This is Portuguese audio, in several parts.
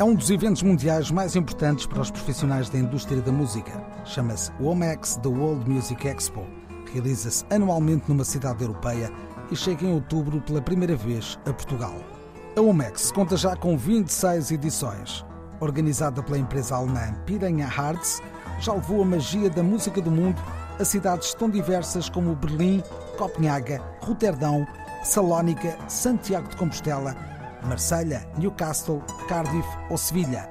É um dos eventos mundiais mais importantes para os profissionais da indústria da música. Chama-se WOMEX The World Music Expo. Realiza-se anualmente numa cidade europeia e chega em outubro pela primeira vez a Portugal. A WOMEX conta já com 26 edições. Organizada pela empresa alemã Piranha Hartz, já levou a magia da música do mundo a cidades tão diversas como Berlim, Copenhaga, Roterdão, Salónica, Santiago de Compostela Marselha, Newcastle, Cardiff ou Sevilha.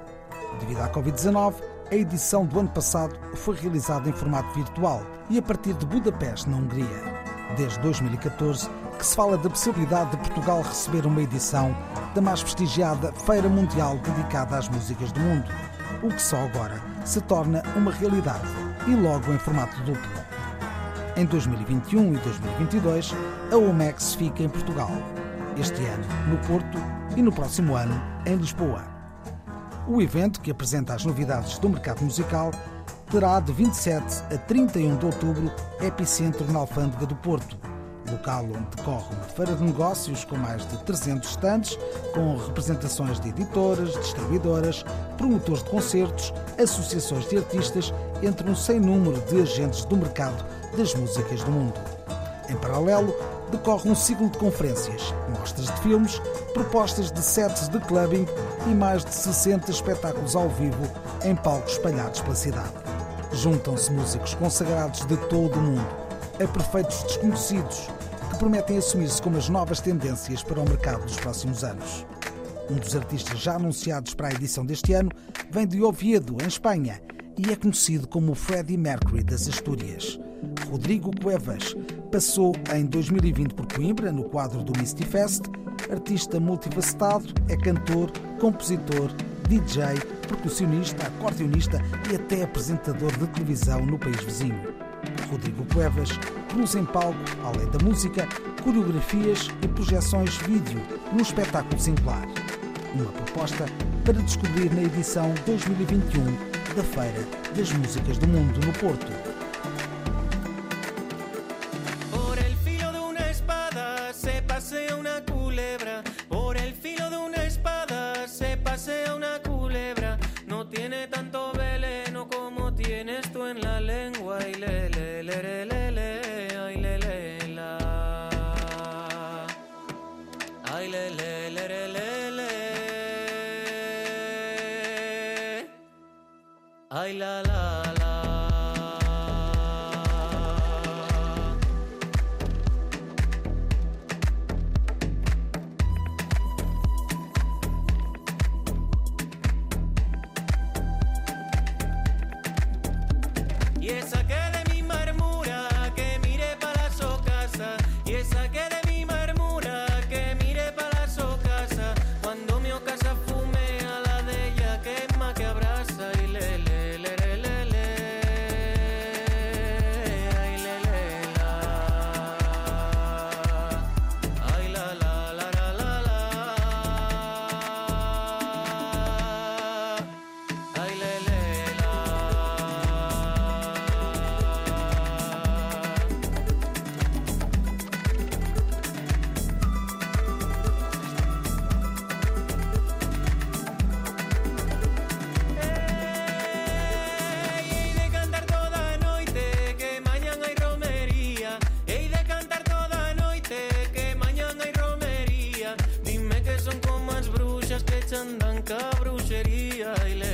Devido à Covid-19, a edição do ano passado foi realizada em formato virtual e a partir de Budapeste, na Hungria. Desde 2014 que se fala da possibilidade de Portugal receber uma edição da mais prestigiada Feira Mundial dedicada às músicas do mundo, o que só agora se torna uma realidade e logo em formato duplo. Em 2021 e 2022, a OMEX fica em Portugal. Este ano no Porto e no próximo ano em Lisboa. O evento, que apresenta as novidades do mercado musical, terá de 27 a 31 de outubro epicentro na Alfândega do Porto, local onde decorre uma feira de negócios com mais de 300 estandes, com representações de editoras, distribuidoras, promotores de concertos, associações de artistas, entre um sem número de agentes do mercado das músicas do mundo. Em paralelo, decorre um ciclo de conferências, mostras de filmes, propostas de sets de clubbing e mais de 60 espetáculos ao vivo em palcos espalhados pela cidade. Juntam-se músicos consagrados de todo o mundo, a perfeitos desconhecidos, que prometem assumir-se como as novas tendências para o mercado dos próximos anos. Um dos artistas já anunciados para a edição deste ano vem de Oviedo, em Espanha, e é conhecido como Freddie Mercury das Astúrias. Rodrigo Cuevas passou em 2020 por Coimbra, no quadro do Misty Fest. Artista multifacetado, é cantor, compositor, DJ, percussionista, acordeonista e até apresentador de televisão no país vizinho. Rodrigo Cuevas produz em palco, além da música, coreografias e projeções vídeo num espetáculo singular. Uma proposta para descobrir na edição 2021 da Feira das Músicas do Mundo no Porto. Ay, le, le, le, le, le, le. Ay, la, la, la. Y esa se andan cabruchería y le